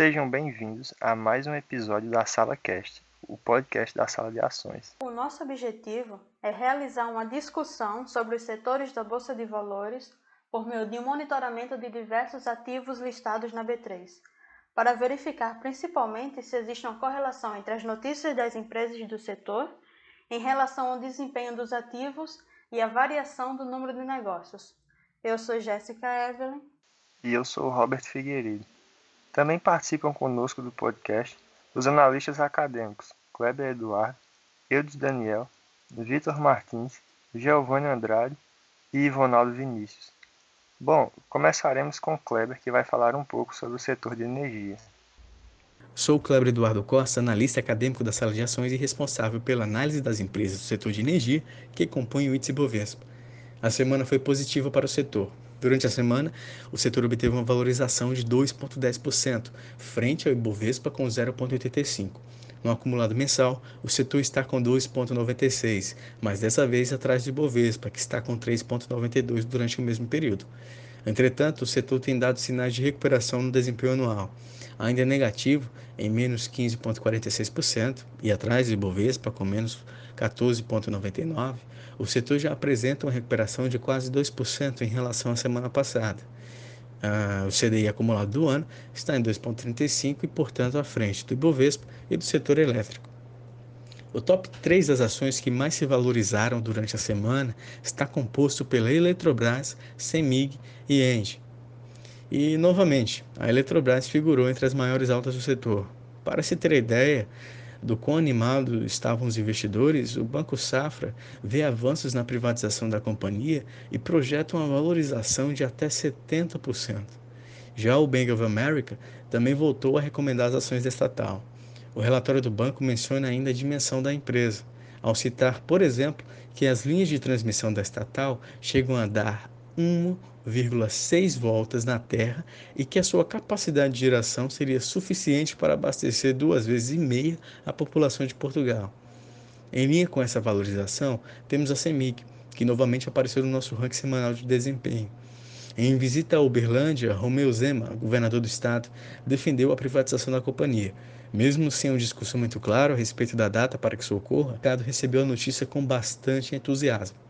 Sejam bem-vindos a mais um episódio da Sala Cast, o podcast da Sala de Ações. O nosso objetivo é realizar uma discussão sobre os setores da Bolsa de Valores por meio de um monitoramento de diversos ativos listados na B3, para verificar principalmente se existe uma correlação entre as notícias das empresas do setor em relação ao desempenho dos ativos e a variação do número de negócios. Eu sou Jéssica Evelyn. E eu sou Robert Figueiredo. Também participam conosco do podcast os analistas acadêmicos Kleber Eduardo, Eudes Daniel, Vitor Martins, Giovanni Andrade e Ivonaldo Vinícius. Bom, começaremos com Kleber, que vai falar um pouco sobre o setor de energia. Sou o Kleber Eduardo Costa, analista acadêmico da sala de ações e responsável pela análise das empresas do setor de energia que compõem o índice Bovespa. A semana foi positiva para o setor. Durante a semana, o setor obteve uma valorização de 2,10%, frente ao Ibovespa com 0,85%. No acumulado mensal, o setor está com 2,96, mas dessa vez atrás do Ibovespa, que está com 3,92 durante o mesmo período. Entretanto, o setor tem dado sinais de recuperação no desempenho anual. Ainda é negativo, em menos 15,46%, e atrás do Ibovespa, com menos 14,99%, o setor já apresenta uma recuperação de quase 2% em relação à semana passada. Ah, o CDI acumulado do ano está em 2,35 e, portanto, à frente do Ibovespa e do setor elétrico. O top 3 das ações que mais se valorizaram durante a semana está composto pela Eletrobras, Semig e Engie. E, novamente, a Eletrobras figurou entre as maiores altas do setor. Para se ter ideia, do quão animados estavam os investidores, o Banco Safra vê avanços na privatização da companhia e projeta uma valorização de até 70%. Já o Bank of America também voltou a recomendar as ações da estatal. O relatório do banco menciona ainda a dimensão da empresa, ao citar, por exemplo, que as linhas de transmissão da estatal chegam a dar 1,6 voltas na Terra e que a sua capacidade de geração seria suficiente para abastecer duas vezes e meia a população de Portugal. Em linha com essa valorização, temos a CEMIG, que novamente apareceu no nosso ranking semanal de desempenho. Em visita a Uberlândia, Romeu Zema, governador do estado, defendeu a privatização da companhia. Mesmo sem um discurso muito claro a respeito da data para que isso ocorra, o mercado recebeu a notícia com bastante entusiasmo.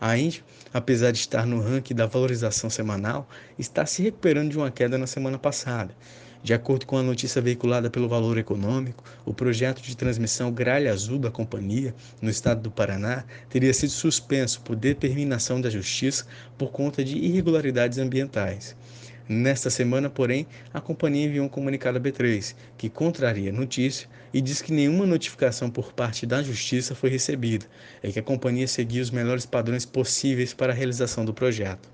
A Índia, apesar de estar no ranking da valorização semanal, está se recuperando de uma queda na semana passada. De acordo com a notícia veiculada pelo Valor Econômico, o projeto de transmissão Gralha Azul da companhia, no estado do Paraná, teria sido suspenso por determinação da Justiça por conta de irregularidades ambientais. Nesta semana, porém, a companhia enviou um comunicado à B3, que contraria a notícia e diz que nenhuma notificação por parte da Justiça foi recebida e que a companhia seguia os melhores padrões possíveis para a realização do projeto.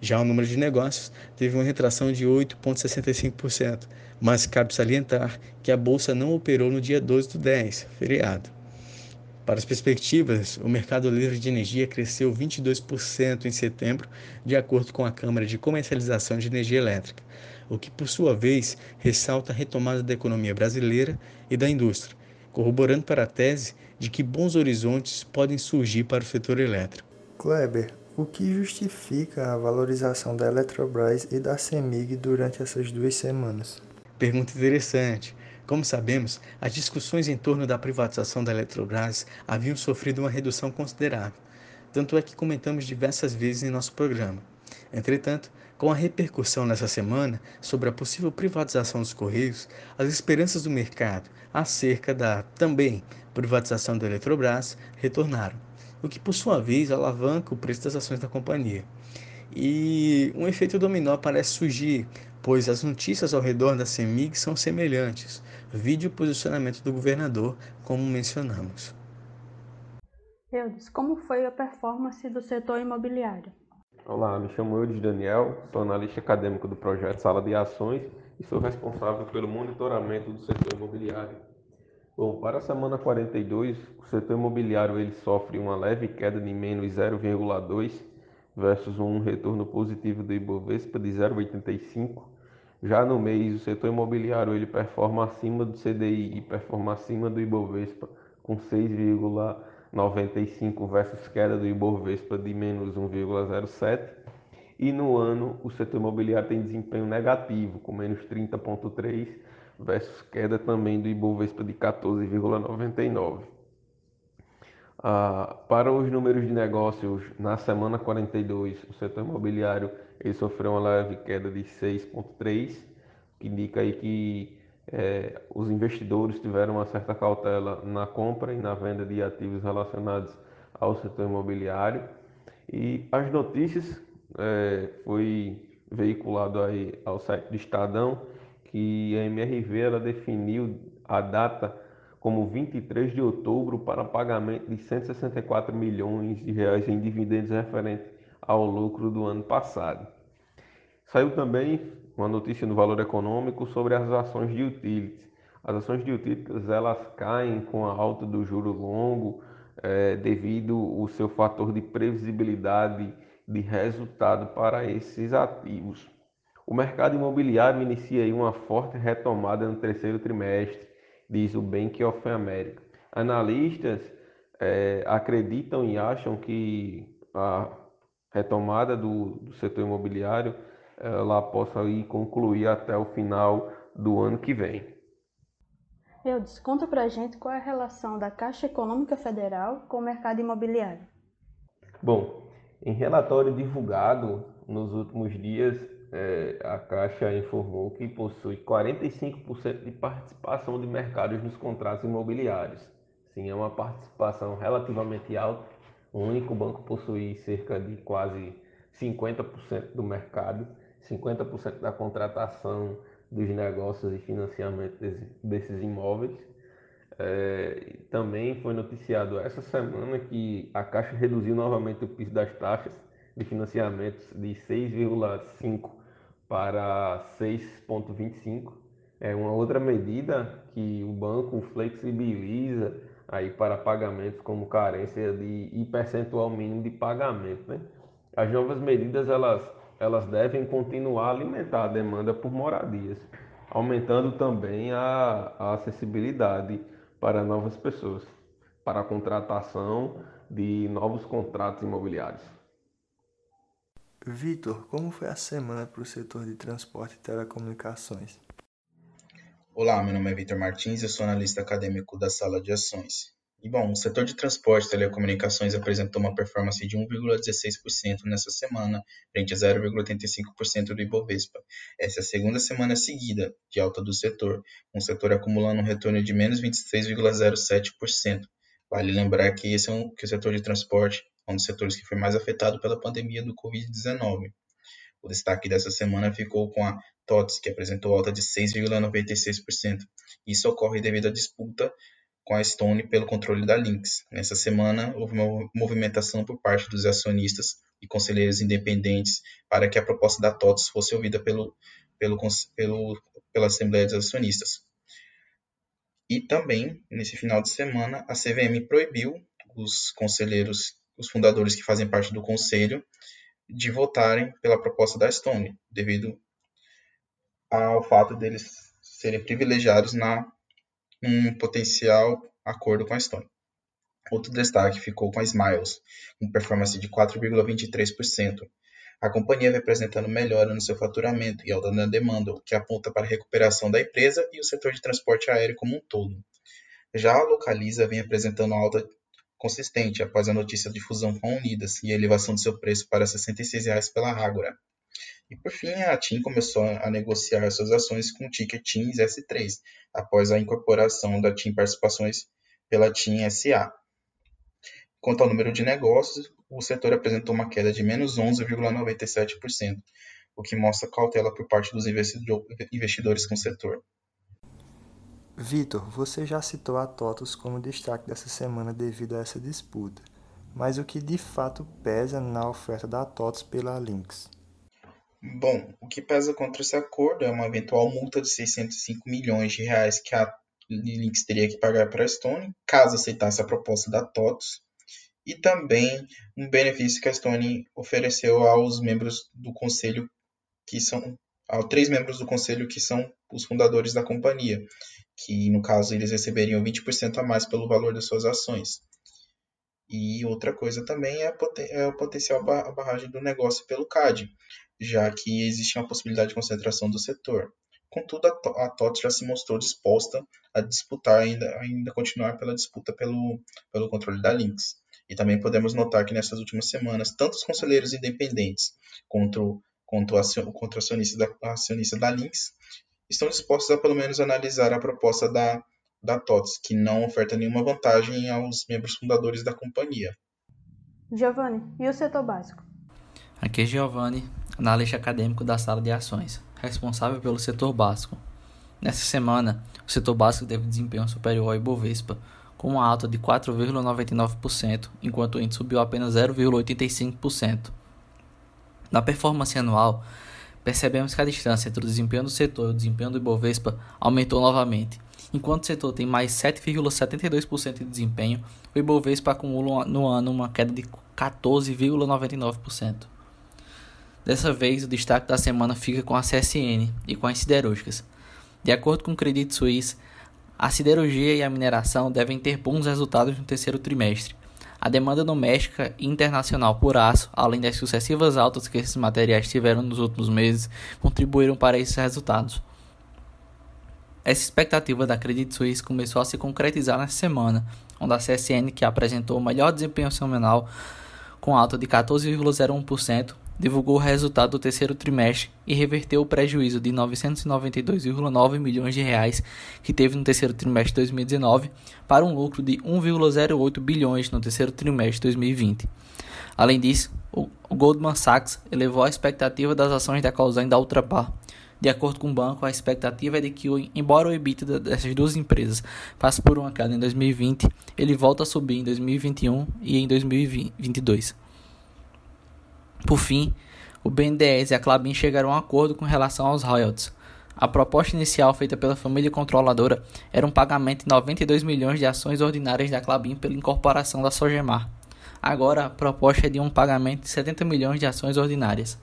Já o número de negócios teve uma retração de 8,65%, mas cabe salientar que a bolsa não operou no dia 12 do 10, feriado. Para as perspectivas, o mercado livre de energia cresceu 22% em setembro, de acordo com a Câmara de Comercialização de Energia Elétrica, o que, por sua vez, ressalta a retomada da economia brasileira e da indústria, corroborando para a tese de que bons horizontes podem surgir para o setor elétrico. Kleber, o que justifica a valorização da Eletrobras e da CEMIG durante essas duas semanas? Pergunta interessante. Como sabemos, as discussões em torno da privatização da Eletrobras haviam sofrido uma redução considerável, tanto é que comentamos diversas vezes em nosso programa. Entretanto, com a repercussão nessa semana sobre a possível privatização dos Correios, as esperanças do mercado acerca da também privatização da Eletrobras retornaram, o que por sua vez alavanca o preço das ações da companhia. E um efeito dominó parece surgir, pois as notícias ao redor da CEMIG são semelhantes, Vide o posicionamento do governador, como mencionamos. Eudes, como foi a performance do setor imobiliário? Olá, me chamo Eudes Daniel, sou analista acadêmico do projeto Sala de Ações e sou responsável pelo monitoramento do setor imobiliário. Bom, para a semana 42, o setor imobiliário ele sofre uma leve queda de menos 0,2 versus um retorno positivo do Ibovespa de 0,85 já no mês, o setor imobiliário ele performa acima do CDI e performa acima do Ibovespa, com 6,95 versus queda do Ibovespa de menos 1,07. e no ano o setor imobiliário tem desempenho negativo, com menos 30,3 versus queda também do Ibovespa de 14,99. Ah, para os números de negócios, na semana 42, o setor imobiliário ele sofreu uma leve queda de 6,3, que indica aí que é, os investidores tiveram uma certa cautela na compra e na venda de ativos relacionados ao setor imobiliário. E as notícias é, foi veiculado aí ao site do Estadão que a MRV ela definiu a data como 23 de outubro para pagamento de 164 milhões de reais em dividendos referente ao lucro do ano passado. Saiu também uma notícia no Valor Econômico sobre as ações de utilities. As ações de utilities elas caem com a alta do juro longo é, devido ao seu fator de previsibilidade de resultado para esses ativos. O mercado imobiliário inicia uma forte retomada no terceiro trimestre, diz o Bank of America. Analistas é, acreditam e acham que a retomada do, do setor imobiliário ela possa ir concluir até o final do ano que vem. Eudes, conta pra gente qual é a relação da Caixa Econômica Federal com o mercado imobiliário. Bom, em relatório divulgado nos últimos dias, é, a Caixa informou que possui 45% de participação de mercados nos contratos imobiliários. Sim, é uma participação relativamente alta. O único banco possui cerca de quase 50% do mercado, 50% da contratação dos negócios e financiamento desses imóveis. É, também foi noticiado essa semana que a Caixa reduziu novamente o piso das taxas de financiamentos de 6,5 para 6,25. É uma outra medida que o banco flexibiliza aí para pagamentos como carência de e percentual mínimo de pagamento. Né? As novas medidas elas, elas devem continuar a alimentar a demanda por moradias, aumentando também a, a acessibilidade para novas pessoas, para a contratação de novos contratos imobiliários. Vitor, como foi a semana para o setor de transporte e telecomunicações? Olá, meu nome é Vitor Martins, eu sou analista acadêmico da sala de ações. E bom, o setor de transporte e telecomunicações apresentou uma performance de 1,16% nessa semana, frente a 0,85% do Ibovespa. Essa é a segunda semana seguida de alta do setor, o setor acumulando um retorno de menos 23,07%. Vale lembrar que esse é um, que o setor de transporte um dos setores que foi mais afetado pela pandemia do Covid-19. O destaque dessa semana ficou com a TOTS, que apresentou alta de 6,96%. Isso ocorre devido à disputa com a Stone pelo controle da Lynx. Nessa semana, houve uma movimentação por parte dos acionistas e conselheiros independentes para que a proposta da TOTS fosse ouvida pelo, pelo, pelo, pela Assembleia dos Acionistas. E também, nesse final de semana, a CVM proibiu os conselheiros, os fundadores que fazem parte do conselho, de votarem pela proposta da Stone, devido ao fato deles serem privilegiados na um potencial acordo com a Estônia. Outro destaque ficou com a Smiles, com performance de 4,23%. A companhia vem apresentando melhora no seu faturamento e alta na demanda, o que aponta para a recuperação da empresa e o setor de transporte aéreo como um todo. Já a Localiza vem apresentando alta consistente após a notícia de fusão com a Unidas e a elevação de seu preço para R$ 66,00 pela Ágora. E por fim, a TIM começou a negociar suas ações com o ticker TIM S3, após a incorporação da TIM Participações pela TIM SA. Quanto ao número de negócios, o setor apresentou uma queda de menos 11,97%, o que mostra cautela por parte dos investidores com o setor. Vitor, você já citou a TOTUS como destaque dessa semana devido a essa disputa, mas o que de fato pesa na oferta da TOTUS pela Lynx? Bom, o que pesa contra esse acordo é uma eventual multa de 605 milhões de reais que a Lynx teria que pagar para a Stone, caso aceitasse a proposta da TOTS, e também um benefício que a Stone ofereceu aos membros do conselho que são aos três membros do conselho que são os fundadores da companhia, que no caso eles receberiam 20% a mais pelo valor das suas ações. E outra coisa também é, é o potencial ba barragem do negócio pelo CAD, já que existe uma possibilidade de concentração do setor. Contudo, a TOTS já se mostrou disposta a disputar, ainda, ainda continuar pela disputa pelo, pelo controle da Lynx. E também podemos notar que nessas últimas semanas, tanto os conselheiros independentes quanto, o, o acionista da, acionista da Lynx estão dispostos a pelo menos analisar a proposta da, da TOTS, que não oferta nenhuma vantagem aos membros fundadores da companhia. Giovanni, e o setor básico? Aqui é Giovanni, analista acadêmico da sala de ações responsável pelo setor básico. Nessa semana, o setor básico teve desempenho superior ao Ibovespa, com uma alta de 4,99%, enquanto o índice subiu apenas 0,85%. Na performance anual, percebemos que a distância entre o desempenho do setor e o desempenho do Ibovespa aumentou novamente. Enquanto o setor tem mais 7,72% de desempenho, o Ibovespa acumula no ano uma queda de 14,99%. Dessa vez, o destaque da semana fica com a CSN e com as siderúrgicas. De acordo com o Credit Suisse, a siderurgia e a mineração devem ter bons resultados no terceiro trimestre. A demanda doméstica e internacional por aço, além das sucessivas altas que esses materiais tiveram nos últimos meses, contribuíram para esses resultados. Essa expectativa da Credit Suisse começou a se concretizar nessa semana, onde a CSN, que apresentou o melhor desempenho semanal, com alta de 14,01%, divulgou o resultado do terceiro trimestre e reverteu o prejuízo de 992,9 milhões de reais que teve no terceiro trimestre de 2019 para um lucro de 1,08 bilhões no terceiro trimestre de 2020. Além disso, o Goldman Sachs elevou a expectativa das ações da Cosan da Ultrapar. De acordo com o banco, a expectativa é de que, embora o EBITDA dessas duas empresas passe por uma queda em 2020, ele volta a subir em 2021 e em 2022. Por fim, o BNDES e a Clabin chegaram a um acordo com relação aos royalties. A proposta inicial feita pela família controladora era um pagamento de 92 milhões de ações ordinárias da Clabin pela incorporação da Sogemar. Agora, a proposta é de um pagamento de 70 milhões de ações ordinárias.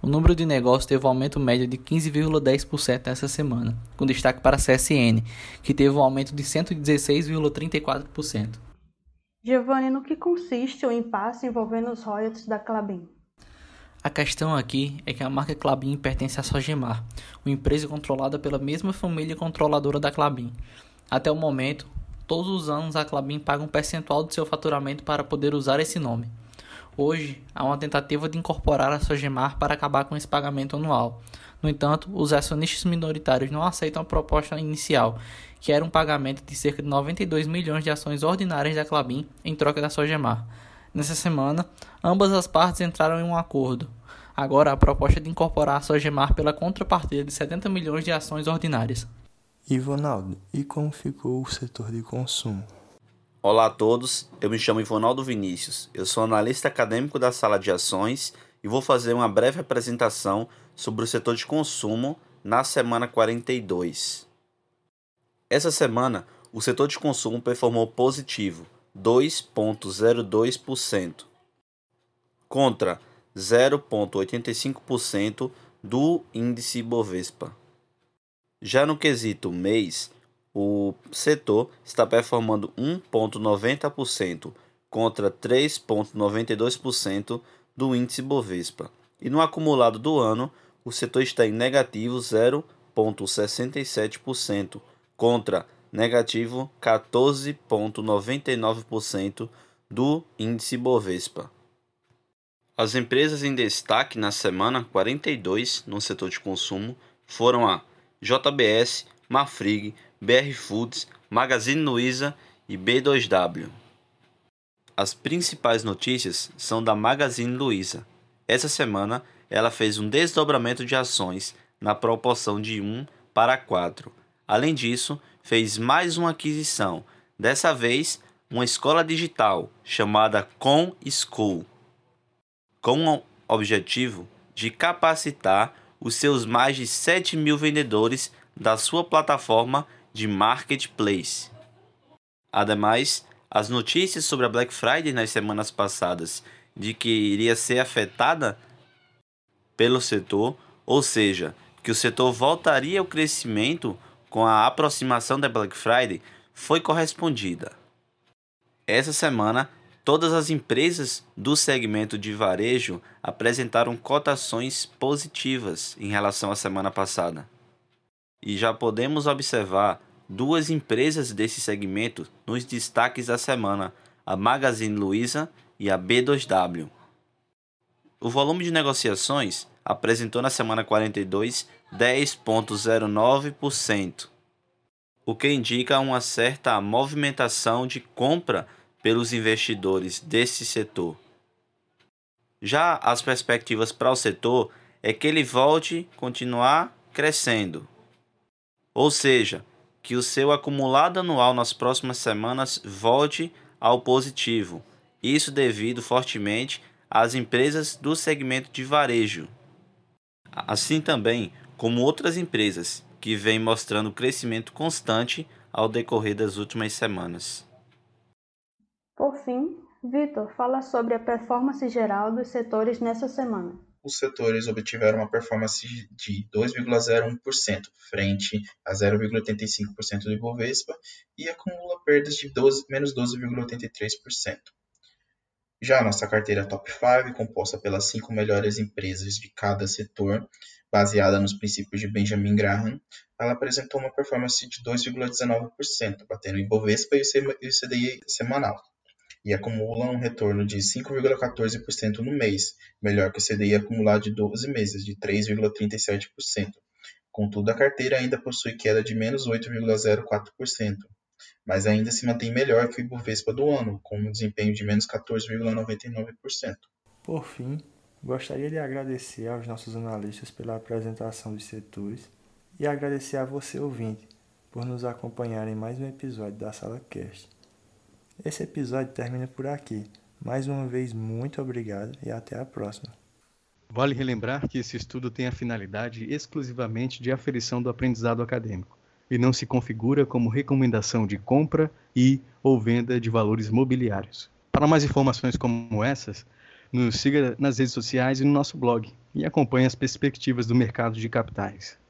O número de negócios teve um aumento médio de 15,10% nessa semana, com destaque para a CSN, que teve um aumento de 116,34%. Giovanni, no que consiste o impasse envolvendo os royalties da Clabin? A questão aqui é que a marca Clabin pertence à Sogemar, uma empresa controlada pela mesma família controladora da Clabin. Até o momento, todos os anos a Clabin paga um percentual do seu faturamento para poder usar esse nome. Hoje, há uma tentativa de incorporar a Sogemar para acabar com esse pagamento anual. No entanto, os acionistas minoritários não aceitam a proposta inicial, que era um pagamento de cerca de 92 milhões de ações ordinárias da Clabin em troca da Sogemar. Nessa semana, ambas as partes entraram em um acordo. Agora, a proposta é de incorporar a Sogemar pela contrapartida de 70 milhões de ações ordinárias. Ivonaldo, e como ficou o setor de consumo? Olá a todos, eu me chamo Ivonaldo Vinícius, eu sou analista acadêmico da sala de ações e vou fazer uma breve apresentação sobre o setor de consumo na semana 42. Essa semana, o setor de consumo performou positivo, 2,02%, contra 0,85% do índice Bovespa. Já no quesito mês, o setor está performando 1,90% contra 3,92% do índice Bovespa. E no acumulado do ano, o setor está em negativo 0,67% contra negativo 14,99% do índice Bovespa. As empresas em destaque na semana 42 no setor de consumo foram a JBS, Mafrig, BR Foods, Magazine Luiza e B2W. As principais notícias são da Magazine Luiza. Essa semana ela fez um desdobramento de ações na proporção de 1 para 4. Além disso, fez mais uma aquisição, dessa vez uma escola digital chamada Com School, com o objetivo de capacitar os seus mais de 7 mil vendedores da sua plataforma de marketplace. Ademais, as notícias sobre a Black Friday nas semanas passadas de que iria ser afetada pelo setor, ou seja, que o setor voltaria ao crescimento com a aproximação da Black Friday foi correspondida. Essa semana, Todas as empresas do segmento de varejo apresentaram cotações positivas em relação à semana passada. E já podemos observar duas empresas desse segmento nos destaques da semana, a Magazine Luiza e a B2W. O volume de negociações apresentou na semana 42 10,09%, o que indica uma certa movimentação de compra pelos investidores desse setor. Já as perspectivas para o setor é que ele volte a continuar crescendo. Ou seja, que o seu acumulado anual nas próximas semanas volte ao positivo. Isso devido fortemente às empresas do segmento de varejo. Assim também como outras empresas que vêm mostrando crescimento constante ao decorrer das últimas semanas. Por fim, Vitor fala sobre a performance geral dos setores nessa semana os setores obtiveram uma performance de 2,01% frente a 0,85% do Ibovespa e acumula perdas de 12, menos 12,83%. Já a nossa carteira Top 5, composta pelas cinco melhores empresas de cada setor, baseada nos princípios de Benjamin Graham, ela apresentou uma performance de 2,19%, batendo o Ibovespa e o CDI semanal e acumula um retorno de 5,14% no mês, melhor que o CDI acumulado de 12 meses, de 3,37%. Contudo, a carteira ainda possui queda de menos 8,04%, mas ainda se mantém melhor que o Ibovespa do ano, com um desempenho de menos 14,99%. Por fim, gostaria de agradecer aos nossos analistas pela apresentação dos setores e agradecer a você, ouvinte, por nos acompanhar em mais um episódio da Sala Cast. Esse episódio termina por aqui. Mais uma vez, muito obrigado e até a próxima. Vale relembrar que esse estudo tem a finalidade exclusivamente de aferição do aprendizado acadêmico e não se configura como recomendação de compra e ou venda de valores mobiliários. Para mais informações como essas, nos siga nas redes sociais e no nosso blog e acompanhe as perspectivas do mercado de capitais.